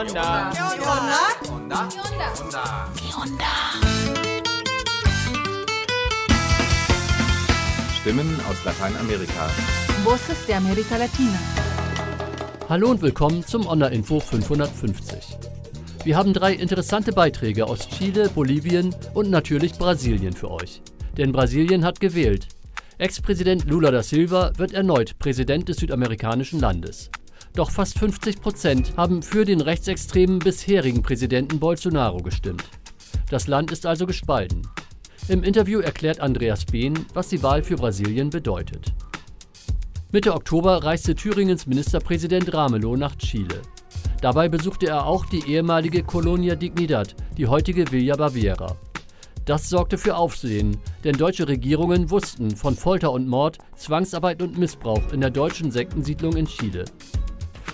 onda? ¿Qué onda? onda? ¿Qué onda? Stimmen aus Lateinamerika. Voces de América Latina. Hallo und willkommen zum Onda-Info 550. Wir haben drei interessante Beiträge aus Chile, Bolivien und natürlich Brasilien für euch. Denn Brasilien hat gewählt. Ex-Präsident Lula da Silva wird erneut Präsident des südamerikanischen Landes. Doch fast 50 Prozent haben für den rechtsextremen bisherigen Präsidenten Bolsonaro gestimmt. Das Land ist also gespalten. Im Interview erklärt Andreas Behn, was die Wahl für Brasilien bedeutet. Mitte Oktober reiste Thüringens Ministerpräsident Ramelow nach Chile. Dabei besuchte er auch die ehemalige Colonia Dignidad, die heutige Villa Baviera. Das sorgte für Aufsehen, denn deutsche Regierungen wussten von Folter und Mord, Zwangsarbeit und Missbrauch in der deutschen Sektensiedlung in Chile.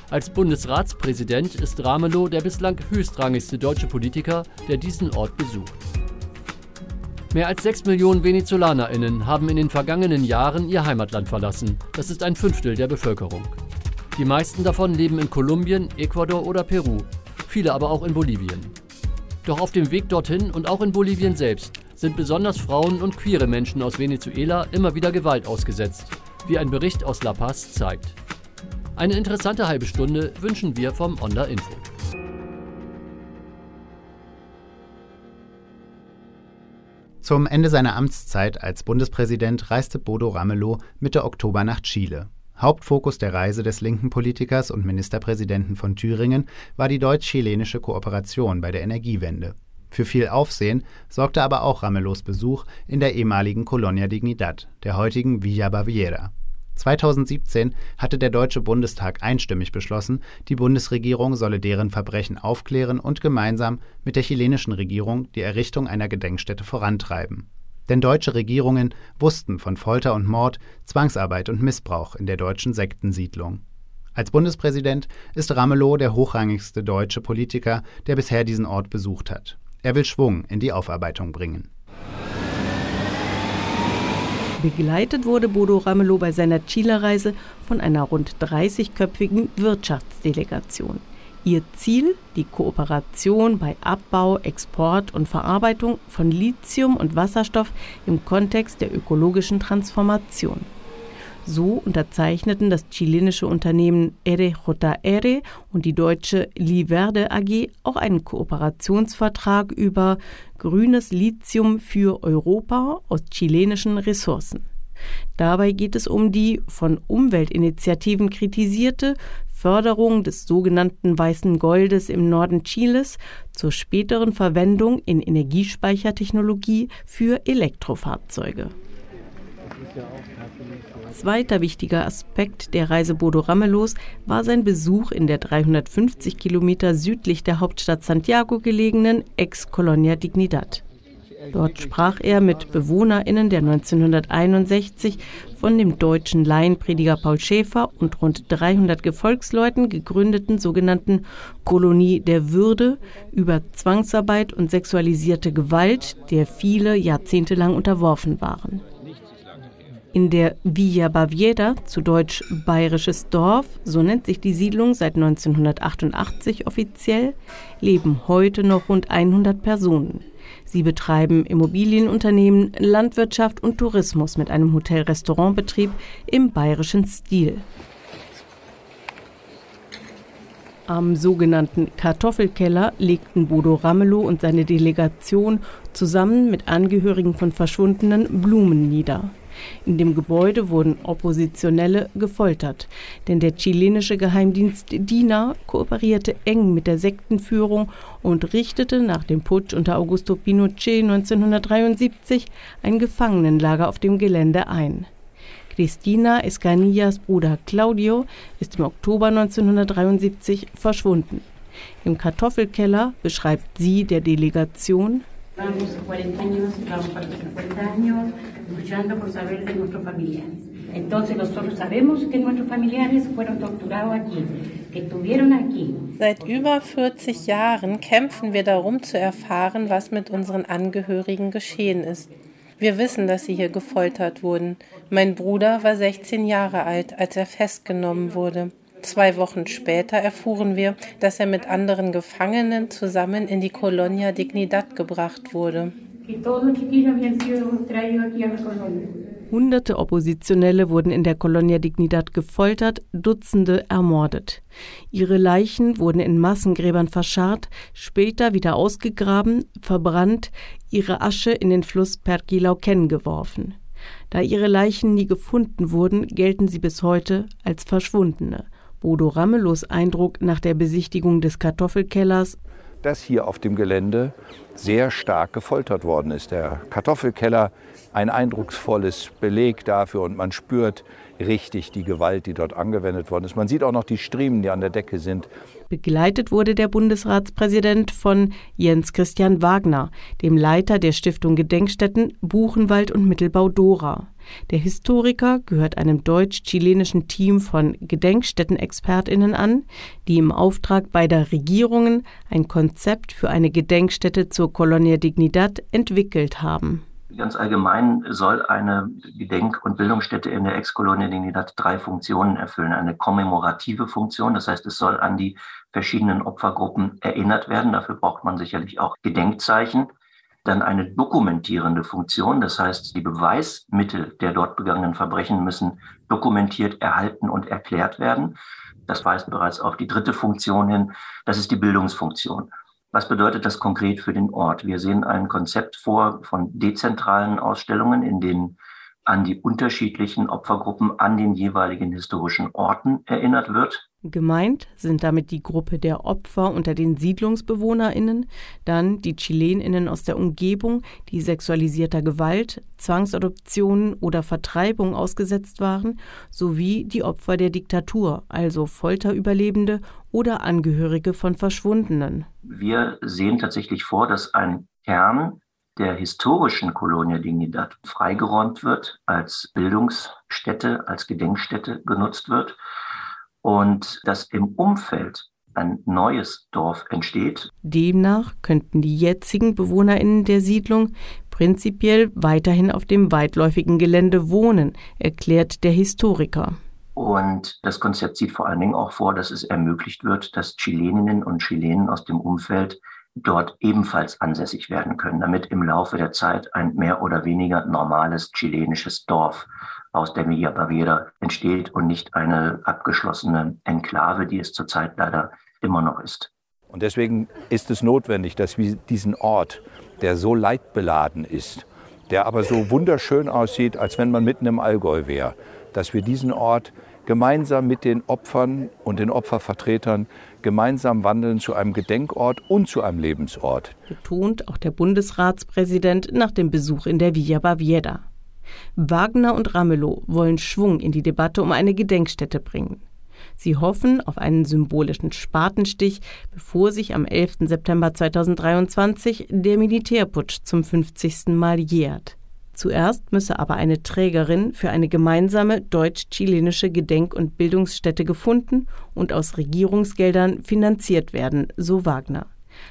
Als Bundesratspräsident ist Ramelow der bislang höchstrangigste deutsche Politiker, der diesen Ort besucht. Mehr als 6 Millionen VenezolanerInnen haben in den vergangenen Jahren ihr Heimatland verlassen. Das ist ein Fünftel der Bevölkerung. Die meisten davon leben in Kolumbien, Ecuador oder Peru, viele aber auch in Bolivien. Doch auf dem Weg dorthin und auch in Bolivien selbst sind besonders Frauen und queere Menschen aus Venezuela immer wieder Gewalt ausgesetzt, wie ein Bericht aus La Paz zeigt. Eine interessante halbe Stunde wünschen wir vom Onda Info. Zum Ende seiner Amtszeit als Bundespräsident reiste Bodo Ramelow Mitte Oktober nach Chile. Hauptfokus der Reise des linken Politikers und Ministerpräsidenten von Thüringen war die deutsch-chilenische Kooperation bei der Energiewende. Für viel Aufsehen sorgte aber auch Ramelows Besuch in der ehemaligen Colonia Dignidad, der heutigen Villa Baviera. 2017 hatte der Deutsche Bundestag einstimmig beschlossen, die Bundesregierung solle deren Verbrechen aufklären und gemeinsam mit der chilenischen Regierung die Errichtung einer Gedenkstätte vorantreiben. Denn deutsche Regierungen wussten von Folter und Mord, Zwangsarbeit und Missbrauch in der deutschen Sektensiedlung. Als Bundespräsident ist Ramelow der hochrangigste deutsche Politiker, der bisher diesen Ort besucht hat. Er will Schwung in die Aufarbeitung bringen. Begleitet wurde Bodo Ramelow bei seiner Chile-Reise von einer rund 30-köpfigen Wirtschaftsdelegation. Ihr Ziel die Kooperation bei Abbau, Export und Verarbeitung von Lithium und Wasserstoff im Kontext der ökologischen Transformation. So unterzeichneten das chilenische Unternehmen RJR und die deutsche Liverde AG auch einen Kooperationsvertrag über grünes Lithium für Europa aus chilenischen Ressourcen. Dabei geht es um die von Umweltinitiativen kritisierte Förderung des sogenannten weißen Goldes im Norden Chiles zur späteren Verwendung in Energiespeichertechnologie für Elektrofahrzeuge. Zweiter wichtiger Aspekt der Reise Bodo Ramelos war sein Besuch in der 350 Kilometer südlich der Hauptstadt Santiago gelegenen Ex-Colonia Dignidad. Dort sprach er mit BewohnerInnen der 1961 von dem deutschen Laienprediger Paul Schäfer und rund 300 Gefolgsleuten gegründeten sogenannten Kolonie der Würde über Zwangsarbeit und sexualisierte Gewalt, der viele jahrzehntelang unterworfen waren. In der Villa Baviera, zu Deutsch Bayerisches Dorf, so nennt sich die Siedlung seit 1988 offiziell, leben heute noch rund 100 Personen. Sie betreiben Immobilienunternehmen, Landwirtschaft und Tourismus mit einem Hotel-Restaurantbetrieb im bayerischen Stil. Am sogenannten Kartoffelkeller legten Bodo Ramelow und seine Delegation zusammen mit Angehörigen von Verschwundenen Blumen nieder. In dem Gebäude wurden Oppositionelle gefoltert, denn der chilenische Geheimdienst DINA kooperierte eng mit der Sektenführung und richtete nach dem Putsch unter Augusto Pinochet 1973 ein Gefangenenlager auf dem Gelände ein. Cristina Escanillas Bruder Claudio ist im Oktober 1973 verschwunden. Im Kartoffelkeller beschreibt sie der Delegation Llevamos 40 años, vamos para 50 años, luchando por saber de nuestros familiares. Entonces nosotros sabemos que nuestros familiares fueron torturados aquí. Seit über 40 Jahren kämpfen wir darum zu erfahren, was mit unseren Angehörigen geschehen ist. Wir wissen, dass sie hier gefoltert wurden. Mein Bruder war 16 Jahre alt, als er festgenommen wurde. Zwei Wochen später erfuhren wir, dass er mit anderen Gefangenen zusammen in die Colonia Dignidad gebracht wurde. Hunderte Oppositionelle wurden in der Colonia Dignidad gefoltert, Dutzende ermordet. Ihre Leichen wurden in Massengräbern verscharrt, später wieder ausgegraben, verbrannt, ihre Asche in den Fluss Perquilauquen geworfen. Da ihre Leichen nie gefunden wurden, gelten sie bis heute als Verschwundene. Bodo Ramelos Eindruck nach der Besichtigung des Kartoffelkellers dass hier auf dem Gelände sehr stark gefoltert worden ist. Der Kartoffelkeller ein eindrucksvolles Beleg dafür und man spürt richtig die Gewalt, die dort angewendet worden ist. Man sieht auch noch die Striemen, die an der Decke sind. Begleitet wurde der Bundesratspräsident von Jens Christian Wagner, dem Leiter der Stiftung Gedenkstätten Buchenwald und Mittelbau Dora. Der Historiker gehört einem deutsch-chilenischen Team von Gedenkstättenexpertinnen an, die im Auftrag beider Regierungen ein Konzept für eine Gedenkstätte zur Colonia Dignidad entwickelt haben. Ganz allgemein soll eine Gedenk- und Bildungsstätte in der Ex-Kolonie Dignidad drei Funktionen erfüllen. Eine kommemorative Funktion, das heißt, es soll an die verschiedenen Opfergruppen erinnert werden. Dafür braucht man sicherlich auch Gedenkzeichen. Dann eine dokumentierende Funktion, das heißt, die Beweismittel der dort begangenen Verbrechen müssen dokumentiert, erhalten und erklärt werden. Das weist bereits auf die dritte Funktion hin, das ist die Bildungsfunktion. Was bedeutet das konkret für den Ort? Wir sehen ein Konzept vor von dezentralen Ausstellungen, in denen an die unterschiedlichen Opfergruppen an den jeweiligen historischen Orten erinnert wird. Gemeint sind damit die Gruppe der Opfer unter den Siedlungsbewohnerinnen, dann die Chileninnen aus der Umgebung, die sexualisierter Gewalt, Zwangsadoptionen oder Vertreibung ausgesetzt waren, sowie die Opfer der Diktatur, also Folterüberlebende oder Angehörige von Verschwundenen. Wir sehen tatsächlich vor, dass ein Kern der historischen Colonia Dignidad freigeräumt wird, als Bildungsstätte, als Gedenkstätte genutzt wird und dass im Umfeld ein neues Dorf entsteht. Demnach könnten die jetzigen Bewohnerinnen der Siedlung prinzipiell weiterhin auf dem weitläufigen Gelände wohnen, erklärt der Historiker. Und das Konzept sieht vor allen Dingen auch vor, dass es ermöglicht wird, dass Chileninnen und Chilenen aus dem Umfeld dort ebenfalls ansässig werden können, damit im Laufe der Zeit ein mehr oder weniger normales chilenisches Dorf aus der Villa Baviera entsteht und nicht eine abgeschlossene Enklave, die es zurzeit leider immer noch ist. Und deswegen ist es notwendig, dass wir diesen Ort, der so leidbeladen ist, der aber so wunderschön aussieht, als wenn man mitten im Allgäu wäre, dass wir diesen Ort gemeinsam mit den Opfern und den Opfervertretern gemeinsam wandeln zu einem Gedenkort und zu einem Lebensort. Betont auch der Bundesratspräsident nach dem Besuch in der Villa Baviera. Wagner und Ramelow wollen Schwung in die Debatte um eine Gedenkstätte bringen. Sie hoffen auf einen symbolischen Spatenstich, bevor sich am 11. September 2023 der Militärputsch zum 50. Mal jährt. Zuerst müsse aber eine Trägerin für eine gemeinsame deutsch-chilenische Gedenk- und Bildungsstätte gefunden und aus Regierungsgeldern finanziert werden, so Wagner.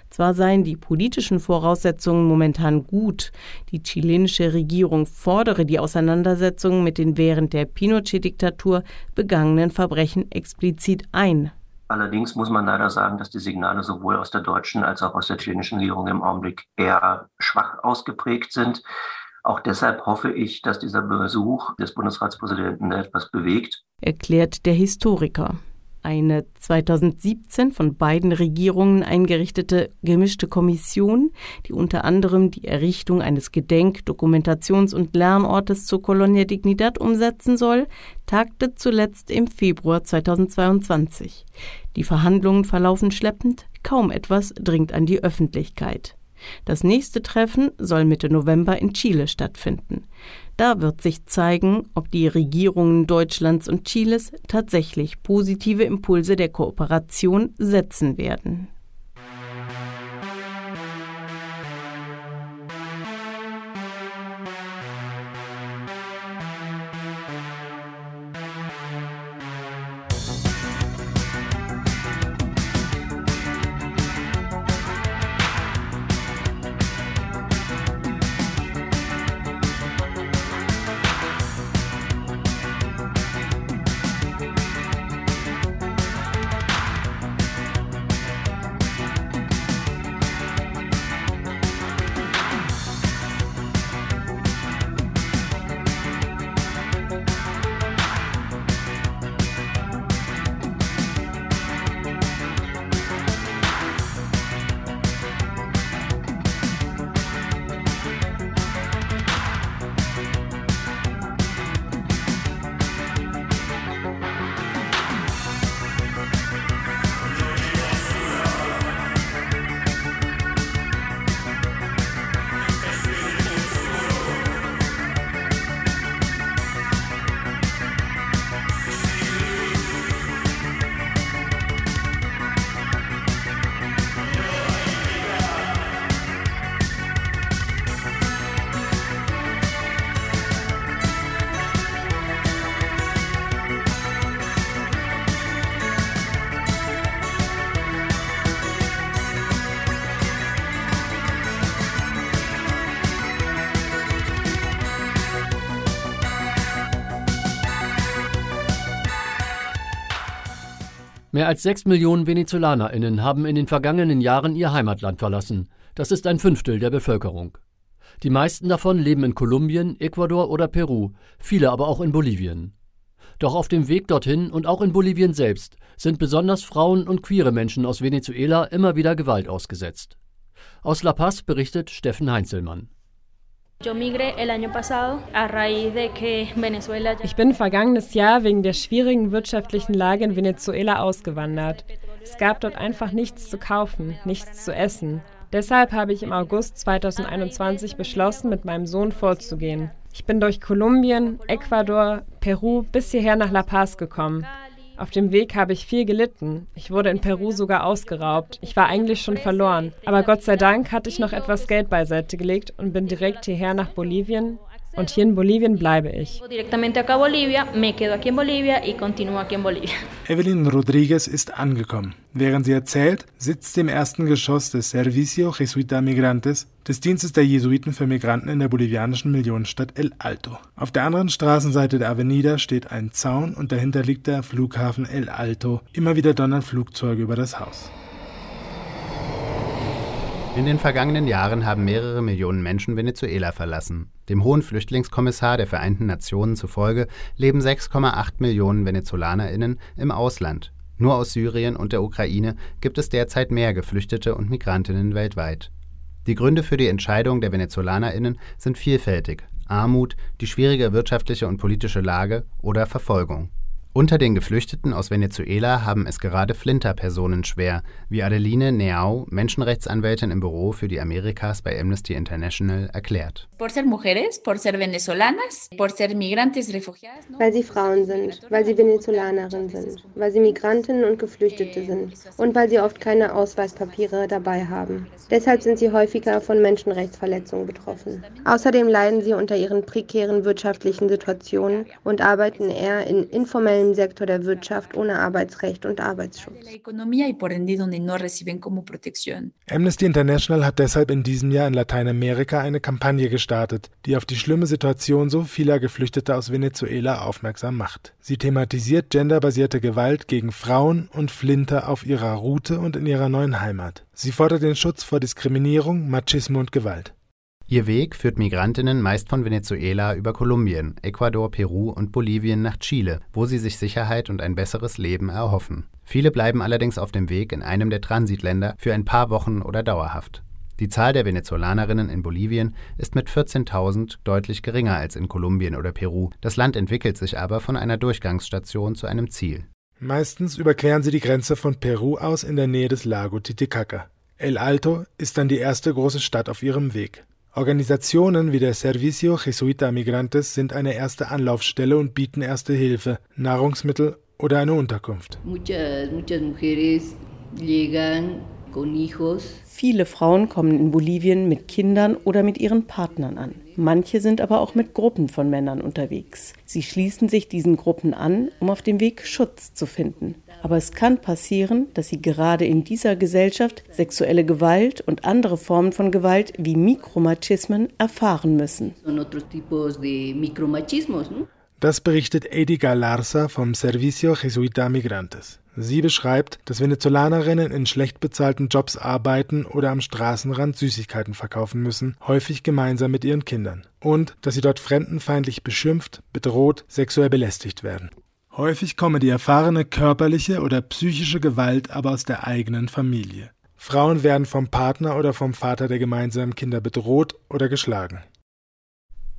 Zwar seien die politischen Voraussetzungen momentan gut, die chilenische Regierung fordere die Auseinandersetzungen mit den während der Pinochet-Diktatur begangenen Verbrechen explizit ein. Allerdings muss man leider sagen, dass die Signale sowohl aus der deutschen als auch aus der chilenischen Regierung im Augenblick eher schwach ausgeprägt sind. Auch deshalb hoffe ich, dass dieser Besuch des Bundesratspräsidenten etwas bewegt. Erklärt der Historiker. Eine 2017 von beiden Regierungen eingerichtete gemischte Kommission, die unter anderem die Errichtung eines Gedenk-, Dokumentations- und Lernortes zur Colonia Dignidad umsetzen soll, tagte zuletzt im Februar 2022. Die Verhandlungen verlaufen schleppend, kaum etwas dringt an die Öffentlichkeit. Das nächste Treffen soll Mitte November in Chile stattfinden. Da wird sich zeigen, ob die Regierungen Deutschlands und Chiles tatsächlich positive Impulse der Kooperation setzen werden. Mehr als sechs Millionen VenezolanerInnen haben in den vergangenen Jahren ihr Heimatland verlassen. Das ist ein Fünftel der Bevölkerung. Die meisten davon leben in Kolumbien, Ecuador oder Peru, viele aber auch in Bolivien. Doch auf dem Weg dorthin und auch in Bolivien selbst sind besonders Frauen und queere Menschen aus Venezuela immer wieder Gewalt ausgesetzt. Aus La Paz berichtet Steffen Heinzelmann. Ich bin vergangenes Jahr wegen der schwierigen wirtschaftlichen Lage in Venezuela ausgewandert. Es gab dort einfach nichts zu kaufen, nichts zu essen. Deshalb habe ich im August 2021 beschlossen, mit meinem Sohn vorzugehen. Ich bin durch Kolumbien, Ecuador, Peru bis hierher nach La Paz gekommen. Auf dem Weg habe ich viel gelitten. Ich wurde in Peru sogar ausgeraubt. Ich war eigentlich schon verloren. Aber Gott sei Dank hatte ich noch etwas Geld beiseite gelegt und bin direkt hierher nach Bolivien, und hier in Bolivien bleibe ich. Evelyn Rodriguez ist angekommen. Während sie erzählt, sitzt sie im ersten Geschoss des Servicio Jesuita Migrantes, des Dienstes der Jesuiten für Migranten in der bolivianischen Millionenstadt El Alto. Auf der anderen Straßenseite der Avenida steht ein Zaun und dahinter liegt der Flughafen El Alto. Immer wieder donnern Flugzeuge über das Haus. In den vergangenen Jahren haben mehrere Millionen Menschen Venezuela verlassen. Dem Hohen Flüchtlingskommissar der Vereinten Nationen zufolge leben 6,8 Millionen VenezolanerInnen im Ausland. Nur aus Syrien und der Ukraine gibt es derzeit mehr Geflüchtete und Migrantinnen weltweit. Die Gründe für die Entscheidung der VenezolanerInnen sind vielfältig: Armut, die schwierige wirtschaftliche und politische Lage oder Verfolgung. Unter den Geflüchteten aus Venezuela haben es gerade Flinter-Personen schwer, wie Adeline Neau, Menschenrechtsanwältin im Büro für die Amerikas bei Amnesty International, erklärt. Weil sie Frauen sind, weil sie Venezolanerinnen sind, weil sie Migrantinnen und Geflüchtete sind und weil sie oft keine Ausweispapiere dabei haben. Deshalb sind sie häufiger von Menschenrechtsverletzungen betroffen. Außerdem leiden sie unter ihren prekären wirtschaftlichen Situationen und arbeiten eher in informellen im Sektor der Wirtschaft ohne Arbeitsrecht und Arbeitsschutz. Amnesty International hat deshalb in diesem Jahr in Lateinamerika eine Kampagne gestartet, die auf die schlimme Situation so vieler Geflüchteter aus Venezuela aufmerksam macht. Sie thematisiert genderbasierte Gewalt gegen Frauen und Flinter auf ihrer Route und in ihrer neuen Heimat. Sie fordert den Schutz vor Diskriminierung, Machismo und Gewalt. Ihr Weg führt Migrantinnen meist von Venezuela über Kolumbien, Ecuador, Peru und Bolivien nach Chile, wo sie sich Sicherheit und ein besseres Leben erhoffen. Viele bleiben allerdings auf dem Weg in einem der Transitländer für ein paar Wochen oder dauerhaft. Die Zahl der Venezolanerinnen in Bolivien ist mit 14.000 deutlich geringer als in Kolumbien oder Peru. Das Land entwickelt sich aber von einer Durchgangsstation zu einem Ziel. Meistens überqueren sie die Grenze von Peru aus in der Nähe des Lago Titicaca. El Alto ist dann die erste große Stadt auf ihrem Weg. Organisationen wie der Servicio Jesuita Migrantes sind eine erste Anlaufstelle und bieten erste Hilfe, Nahrungsmittel oder eine Unterkunft. Muchas, muchas mujeres llegan con hijos Viele Frauen kommen in Bolivien mit Kindern oder mit ihren Partnern an. Manche sind aber auch mit Gruppen von Männern unterwegs. Sie schließen sich diesen Gruppen an, um auf dem Weg Schutz zu finden. Aber es kann passieren, dass sie gerade in dieser Gesellschaft sexuelle Gewalt und andere Formen von Gewalt wie Mikromachismen erfahren müssen. Das berichtet Edi Galarza vom Servicio Jesuita Migrantes. Sie beschreibt, dass Venezolanerinnen in schlecht bezahlten Jobs arbeiten oder am Straßenrand Süßigkeiten verkaufen müssen, häufig gemeinsam mit ihren Kindern. Und dass sie dort fremdenfeindlich beschimpft, bedroht, sexuell belästigt werden. Häufig komme die erfahrene körperliche oder psychische Gewalt aber aus der eigenen Familie. Frauen werden vom Partner oder vom Vater der gemeinsamen Kinder bedroht oder geschlagen.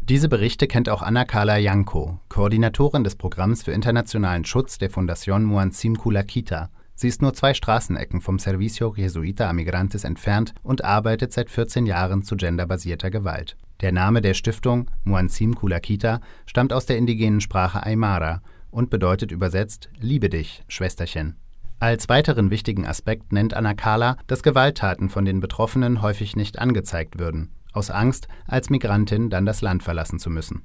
Diese Berichte kennt auch Anna-Carla Janko, Koordinatorin des Programms für internationalen Schutz der Fundación Muanzim Kulakita. Sie ist nur zwei Straßenecken vom Servicio Jesuita a Migrantes entfernt und arbeitet seit 14 Jahren zu genderbasierter Gewalt. Der Name der Stiftung, Muanzim Kulakita, stammt aus der indigenen Sprache Aymara und bedeutet übersetzt Liebe dich, Schwesterchen. Als weiteren wichtigen Aspekt nennt Anna Carla, dass Gewalttaten von den Betroffenen häufig nicht angezeigt würden aus Angst, als Migrantin dann das Land verlassen zu müssen.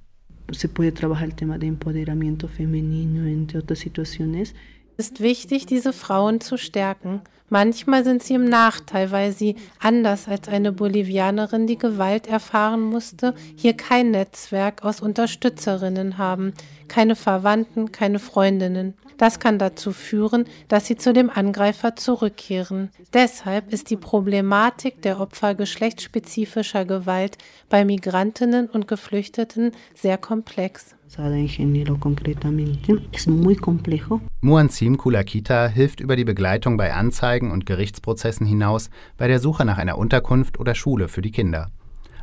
Es ist wichtig, diese Frauen zu stärken. Manchmal sind sie im Nachteil, weil sie, anders als eine Bolivianerin, die Gewalt erfahren musste, hier kein Netzwerk aus Unterstützerinnen haben, keine Verwandten, keine Freundinnen. Das kann dazu führen, dass sie zu dem Angreifer zurückkehren. Deshalb ist die Problematik der Opfer geschlechtsspezifischer Gewalt bei Migrantinnen und Geflüchteten sehr komplex. Muanzim Kulakita hilft über die Begleitung bei Anzeigen und Gerichtsprozessen hinaus bei der Suche nach einer Unterkunft oder Schule für die Kinder.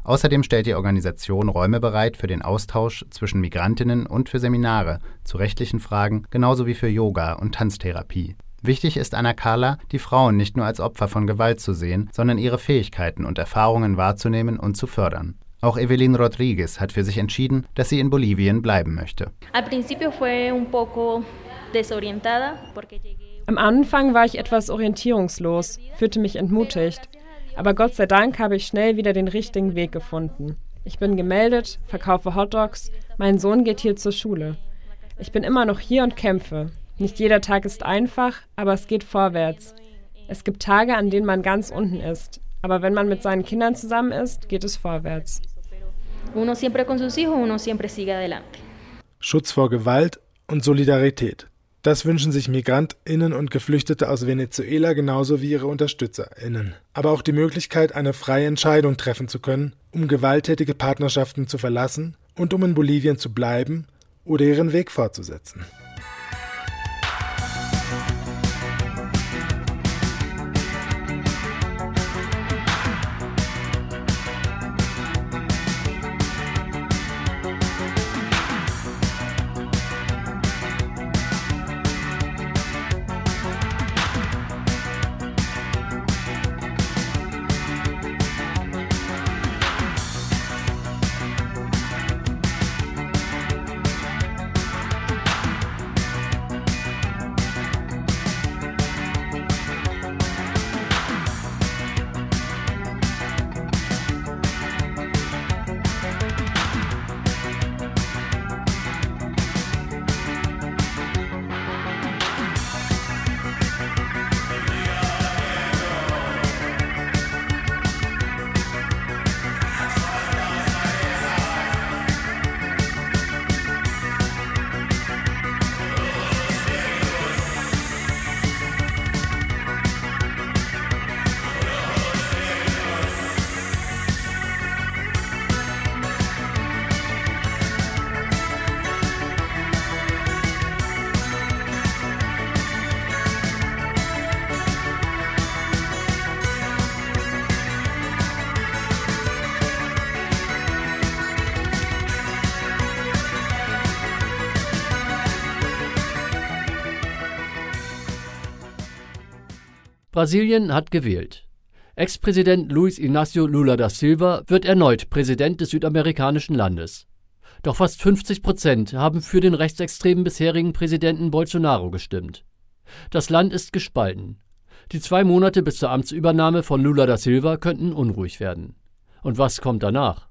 Außerdem stellt die Organisation Räume bereit für den Austausch zwischen Migrantinnen und für Seminare zu rechtlichen Fragen, genauso wie für Yoga und Tanztherapie. Wichtig ist Anna Carla, die Frauen nicht nur als Opfer von Gewalt zu sehen, sondern ihre Fähigkeiten und Erfahrungen wahrzunehmen und zu fördern. Auch Evelyn Rodriguez hat für sich entschieden, dass sie in Bolivien bleiben möchte. Am Anfang war ich etwas orientierungslos, fühlte mich entmutigt. Aber Gott sei Dank habe ich schnell wieder den richtigen Weg gefunden. Ich bin gemeldet, verkaufe Hotdogs, mein Sohn geht hier zur Schule. Ich bin immer noch hier und kämpfe. Nicht jeder Tag ist einfach, aber es geht vorwärts. Es gibt Tage, an denen man ganz unten ist, aber wenn man mit seinen Kindern zusammen ist, geht es vorwärts. Schutz vor Gewalt und Solidarität. Das wünschen sich Migrantinnen und Geflüchtete aus Venezuela genauso wie ihre Unterstützerinnen. Aber auch die Möglichkeit, eine freie Entscheidung treffen zu können, um gewalttätige Partnerschaften zu verlassen und um in Bolivien zu bleiben oder ihren Weg fortzusetzen. Brasilien hat gewählt. Ex-Präsident Luiz Inácio Lula da Silva wird erneut Präsident des südamerikanischen Landes. Doch fast 50 Prozent haben für den rechtsextremen bisherigen Präsidenten Bolsonaro gestimmt. Das Land ist gespalten. Die zwei Monate bis zur Amtsübernahme von Lula da Silva könnten unruhig werden. Und was kommt danach?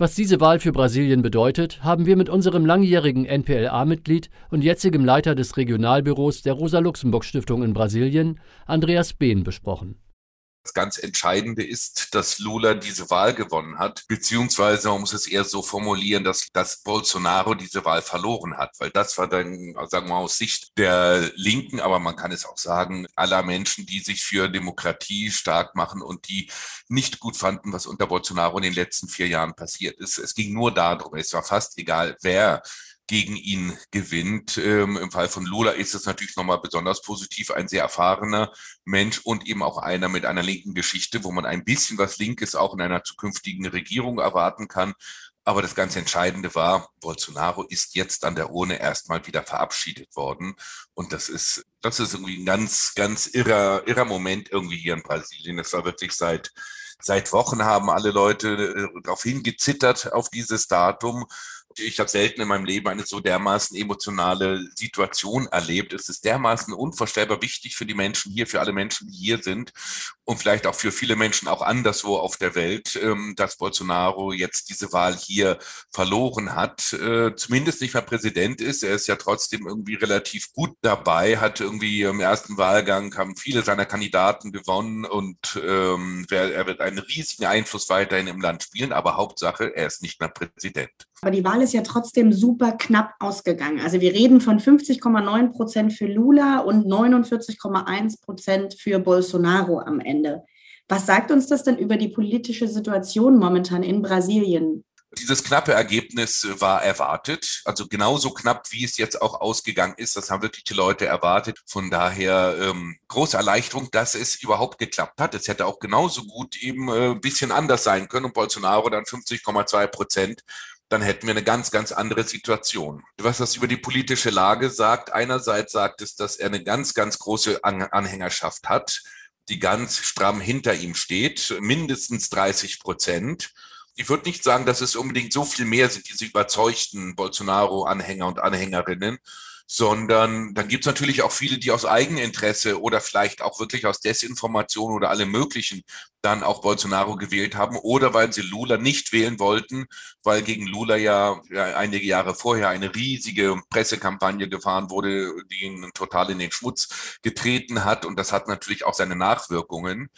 Was diese Wahl für Brasilien bedeutet, haben wir mit unserem langjährigen NPLA-Mitglied und jetzigem Leiter des Regionalbüros der Rosa-Luxemburg-Stiftung in Brasilien, Andreas Behn, besprochen. Das ganz Entscheidende ist, dass Lula diese Wahl gewonnen hat, beziehungsweise man muss es eher so formulieren, dass, dass Bolsonaro diese Wahl verloren hat, weil das war dann, sagen wir mal, aus Sicht der Linken, aber man kann es auch sagen, aller Menschen, die sich für Demokratie stark machen und die nicht gut fanden, was unter Bolsonaro in den letzten vier Jahren passiert ist. Es ging nur darum, es war fast egal, wer gegen ihn gewinnt. Ähm, Im Fall von Lula ist es natürlich nochmal besonders positiv, ein sehr erfahrener Mensch und eben auch einer mit einer linken Geschichte, wo man ein bisschen was Linkes auch in einer zukünftigen Regierung erwarten kann. Aber das ganz Entscheidende war, Bolsonaro ist jetzt an der Urne erstmal wieder verabschiedet worden. Und das ist, das ist irgendwie ein ganz, ganz irrer, irrer Moment irgendwie hier in Brasilien. Das war wirklich seit, seit Wochen haben alle Leute äh, darauf hingezittert auf dieses Datum ich habe selten in meinem Leben eine so dermaßen emotionale Situation erlebt. Es ist dermaßen unvorstellbar wichtig für die Menschen hier, für alle Menschen, die hier sind. und vielleicht auch für viele Menschen auch anderswo auf der Welt, ähm, dass Bolsonaro jetzt diese Wahl hier verloren hat, äh, zumindest nicht mehr Präsident ist. Er ist ja trotzdem irgendwie relativ gut dabei, hat irgendwie im ersten Wahlgang haben viele seiner Kandidaten gewonnen und ähm, er wird einen riesigen Einfluss weiterhin im Land spielen, aber Hauptsache, er ist nicht mehr Präsident. Aber die Wahl ist ja trotzdem super knapp ausgegangen. Also wir reden von 50,9 Prozent für Lula und 49,1 Prozent für Bolsonaro am Ende. Was sagt uns das denn über die politische Situation momentan in Brasilien? Dieses knappe Ergebnis war erwartet, also genauso knapp, wie es jetzt auch ausgegangen ist. Das haben wirklich die Leute erwartet. Von daher ähm, große Erleichterung, dass es überhaupt geklappt hat. Es hätte auch genauso gut eben äh, ein bisschen anders sein können und Bolsonaro dann 50,2 Prozent dann hätten wir eine ganz, ganz andere Situation. Was das über die politische Lage sagt, einerseits sagt es, dass er eine ganz, ganz große Anhängerschaft hat, die ganz stramm hinter ihm steht, mindestens 30 Prozent. Ich würde nicht sagen, dass es unbedingt so viel mehr sind, diese überzeugten Bolsonaro-Anhänger und Anhängerinnen, sondern dann gibt es natürlich auch viele, die aus Eigeninteresse oder vielleicht auch wirklich aus Desinformation oder allem Möglichen dann auch Bolsonaro gewählt haben oder weil sie Lula nicht wählen wollten, weil gegen Lula ja, ja einige Jahre vorher eine riesige Pressekampagne gefahren wurde, die ihn total in den Schmutz getreten hat und das hat natürlich auch seine Nachwirkungen.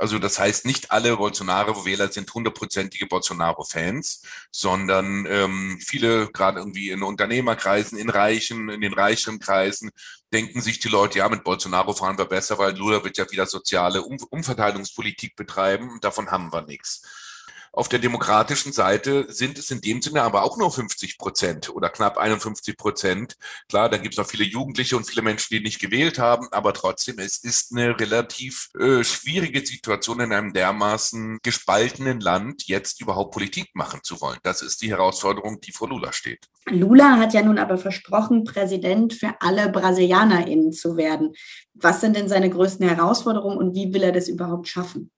Also das heißt, nicht alle Bolsonaro-Wähler sind hundertprozentige Bolsonaro-Fans, sondern ähm, viele, gerade irgendwie in Unternehmerkreisen, in reichen, in den reicheren Kreisen, denken sich die Leute, ja, mit Bolsonaro fahren wir besser, weil Lula wird ja wieder soziale um Umverteilungspolitik betreiben und davon haben wir nichts. Auf der demokratischen Seite sind es in dem Sinne aber auch nur 50 Prozent oder knapp 51 Prozent. Klar, da gibt es noch viele Jugendliche und viele Menschen, die nicht gewählt haben, aber trotzdem, es ist eine relativ äh, schwierige Situation in einem dermaßen gespaltenen Land, jetzt überhaupt Politik machen zu wollen. Das ist die Herausforderung, die vor Lula steht. Lula hat ja nun aber versprochen, Präsident für alle BrasilianerInnen zu werden. Was sind denn seine größten Herausforderungen und wie will er das überhaupt schaffen?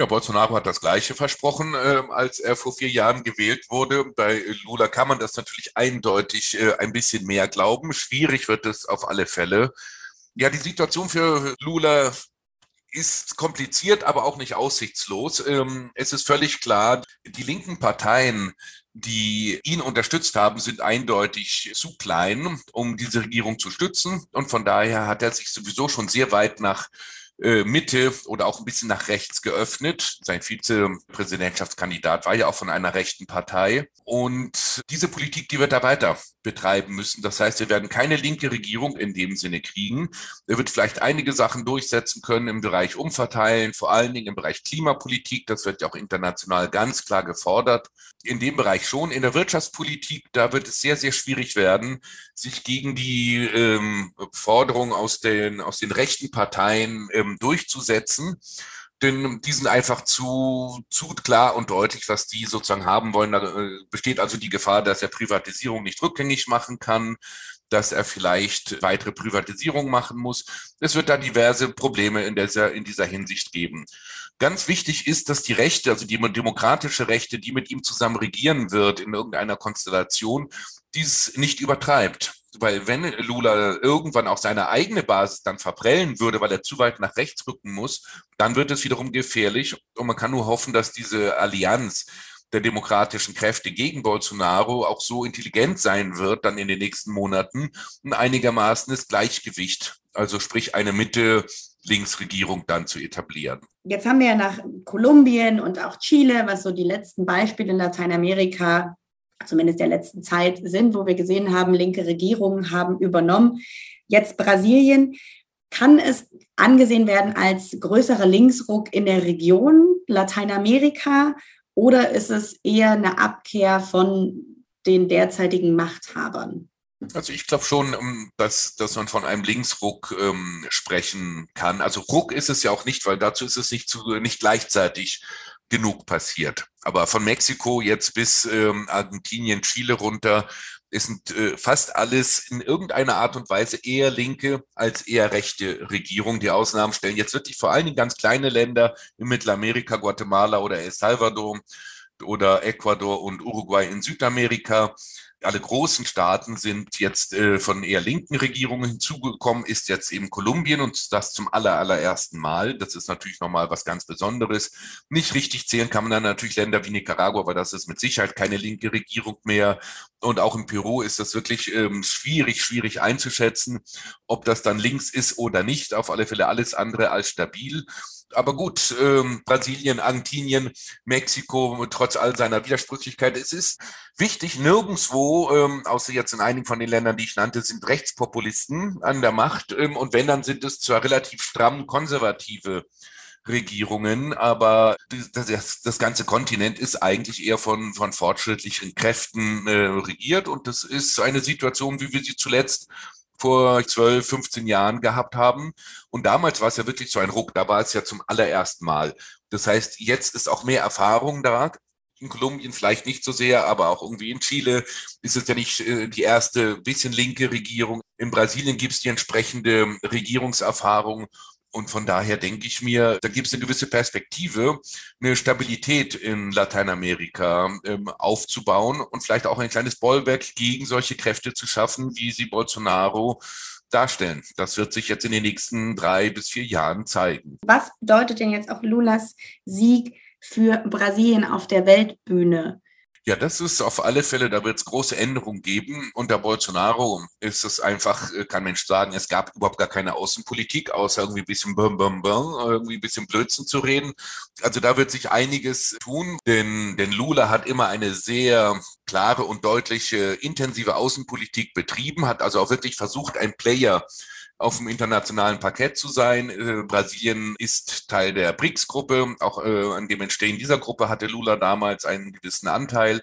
Ja, Bolsonaro hat das Gleiche versprochen, äh, als er vor vier Jahren gewählt wurde. Bei Lula kann man das natürlich eindeutig äh, ein bisschen mehr glauben. Schwierig wird es auf alle Fälle. Ja, die Situation für Lula ist kompliziert, aber auch nicht aussichtslos. Ähm, es ist völlig klar, die linken Parteien, die ihn unterstützt haben, sind eindeutig zu klein, um diese Regierung zu stützen. Und von daher hat er sich sowieso schon sehr weit nach Mitte oder auch ein bisschen nach rechts geöffnet. Sein Vizepräsidentschaftskandidat war ja auch von einer rechten Partei. Und diese Politik, die wird er weiter betreiben müssen. Das heißt, wir werden keine linke Regierung in dem Sinne kriegen. Er wird vielleicht einige Sachen durchsetzen können im Bereich Umverteilen, vor allen Dingen im Bereich Klimapolitik. Das wird ja auch international ganz klar gefordert. In dem Bereich schon. In der Wirtschaftspolitik, da wird es sehr, sehr schwierig werden, sich gegen die ähm, Forderungen aus den, aus den rechten Parteien ähm, durchzusetzen denn die sind einfach zu, zu klar und deutlich, was die sozusagen haben wollen. Da äh, besteht also die Gefahr, dass er Privatisierung nicht rückgängig machen kann, dass er vielleicht weitere Privatisierung machen muss. Es wird da diverse Probleme in dieser, in dieser Hinsicht geben. Ganz wichtig ist, dass die Rechte, also die demokratische Rechte, die mit ihm zusammen regieren wird in irgendeiner Konstellation, dies nicht übertreibt weil wenn Lula irgendwann auch seine eigene Basis dann verprellen würde, weil er zu weit nach rechts rücken muss, dann wird es wiederum gefährlich. Und man kann nur hoffen, dass diese Allianz der demokratischen Kräfte gegen Bolsonaro auch so intelligent sein wird, dann in den nächsten Monaten, einigermaßen das Gleichgewicht, also sprich eine Mitte-Links-Regierung dann zu etablieren. Jetzt haben wir ja nach Kolumbien und auch Chile, was so die letzten Beispiele in Lateinamerika zumindest der letzten Zeit sind, wo wir gesehen haben, linke Regierungen haben übernommen. Jetzt Brasilien. Kann es angesehen werden als größerer Linksruck in der Region Lateinamerika oder ist es eher eine Abkehr von den derzeitigen Machthabern? Also ich glaube schon, ähm, dass, dass man von einem Linksruck ähm, sprechen kann. Also Ruck ist es ja auch nicht, weil dazu ist es nicht, zu, nicht gleichzeitig genug passiert. Aber von Mexiko jetzt bis ähm, Argentinien, Chile runter, ist äh, fast alles in irgendeiner Art und Weise eher linke als eher rechte Regierung. Die Ausnahmen stellen jetzt wirklich vor allen Dingen ganz kleine Länder in Mittelamerika, Guatemala oder El Salvador oder Ecuador und Uruguay in Südamerika. Alle großen Staaten sind jetzt äh, von eher linken Regierungen hinzugekommen, ist jetzt eben Kolumbien und das zum aller, allerersten Mal. Das ist natürlich nochmal was ganz Besonderes. Nicht richtig zählen kann man dann natürlich Länder wie Nicaragua, weil das ist mit Sicherheit keine linke Regierung mehr. Und auch in Peru ist das wirklich ähm, schwierig, schwierig einzuschätzen, ob das dann links ist oder nicht. Auf alle Fälle alles andere als stabil aber gut, ähm, Brasilien, Argentinien, Mexiko, trotz all seiner Widersprüchlichkeit, es ist wichtig, nirgendwo, ähm, außer jetzt in einigen von den Ländern, die ich nannte, sind Rechtspopulisten an der Macht. Ähm, und wenn, dann sind es zwar relativ stramm konservative Regierungen, aber das, das, ganze Kontinent ist eigentlich eher von, von fortschrittlichen Kräften äh, regiert. Und das ist eine Situation, wie wir sie zuletzt vor 12, 15 Jahren gehabt haben. Und damals war es ja wirklich so ein Ruck, da war es ja zum allerersten Mal. Das heißt, jetzt ist auch mehr Erfahrung da. In Kolumbien vielleicht nicht so sehr, aber auch irgendwie in Chile ist es ja nicht äh, die erste bisschen linke Regierung. In Brasilien gibt es die entsprechende Regierungserfahrung. Und von daher denke ich mir, da gibt es eine gewisse Perspektive, eine Stabilität in Lateinamerika ähm, aufzubauen und vielleicht auch ein kleines Bollwerk gegen solche Kräfte zu schaffen, wie sie Bolsonaro darstellen. Das wird sich jetzt in den nächsten drei bis vier Jahren zeigen. Was bedeutet denn jetzt auch Lulas Sieg für Brasilien auf der Weltbühne? Ja, das ist auf alle Fälle, da wird es große Änderungen geben. Unter Bolsonaro ist es einfach, äh, kann Mensch sagen, es gab überhaupt gar keine Außenpolitik, außer irgendwie ein bisschen bum, bum, bum, irgendwie ein bisschen Blödsinn zu reden. Also da wird sich einiges tun, denn, denn Lula hat immer eine sehr klare und deutliche intensive Außenpolitik betrieben, hat also auch wirklich versucht, ein Player auf dem internationalen Parkett zu sein. Äh, Brasilien ist Teil der BRICS-Gruppe. Auch äh, an dem Entstehen dieser Gruppe hatte Lula damals einen gewissen Anteil.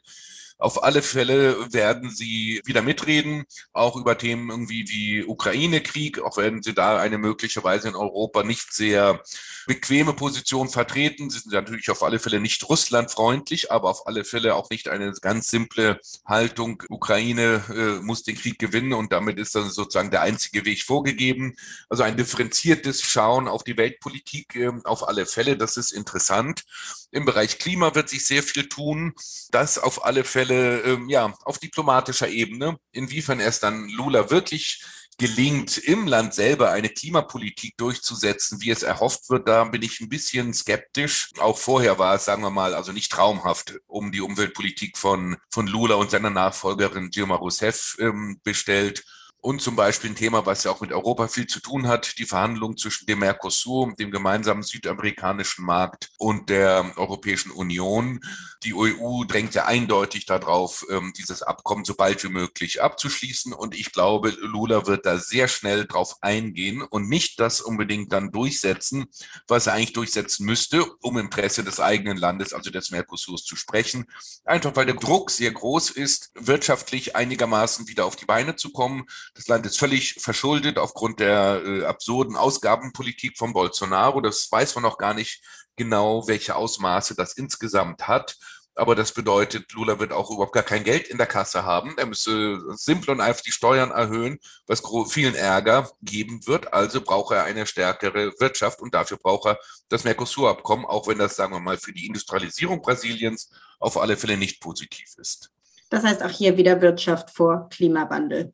Auf alle Fälle werden sie wieder mitreden, auch über Themen irgendwie wie Ukraine-Krieg, auch werden sie da eine möglicherweise in Europa nicht sehr bequeme Position vertreten. Sie sind natürlich auf alle Fälle nicht russlandfreundlich, aber auf alle Fälle auch nicht eine ganz simple Haltung, Ukraine äh, muss den Krieg gewinnen und damit ist dann sozusagen der einzige Weg vorgegeben. Also ein differenziertes Schauen auf die Weltpolitik äh, auf alle Fälle, das ist interessant. Im Bereich Klima wird sich sehr viel tun. Das auf alle Fälle, ähm, ja, auf diplomatischer Ebene. Inwiefern es dann Lula wirklich gelingt, im Land selber eine Klimapolitik durchzusetzen, wie es erhofft wird, da bin ich ein bisschen skeptisch. Auch vorher war es, sagen wir mal, also nicht traumhaft um die Umweltpolitik von, von Lula und seiner Nachfolgerin Dilma Rousseff ähm, bestellt. Und zum Beispiel ein Thema, was ja auch mit Europa viel zu tun hat, die Verhandlungen zwischen dem Mercosur, dem gemeinsamen südamerikanischen Markt und der Europäischen Union. Die EU drängt ja eindeutig darauf, ähm, dieses Abkommen so bald wie möglich abzuschließen. Und ich glaube, Lula wird da sehr schnell drauf eingehen und nicht das unbedingt dann durchsetzen, was er eigentlich durchsetzen müsste, um im Interesse des eigenen Landes, also des Mercosurs, zu sprechen. Einfach weil der Druck sehr groß ist, wirtschaftlich einigermaßen wieder auf die Beine zu kommen. Das Land ist völlig verschuldet aufgrund der äh, absurden Ausgabenpolitik von Bolsonaro. Das weiß man noch gar nicht genau, welche Ausmaße das insgesamt hat. Aber das bedeutet, Lula wird auch überhaupt gar kein Geld in der Kasse haben. Er müsse simpel und einfach die Steuern erhöhen, was vielen Ärger geben wird. Also braucht er eine stärkere Wirtschaft und dafür braucht er das Mercosur-Abkommen, auch wenn das, sagen wir mal, für die Industrialisierung Brasiliens auf alle Fälle nicht positiv ist. Das heißt auch hier wieder Wirtschaft vor Klimawandel.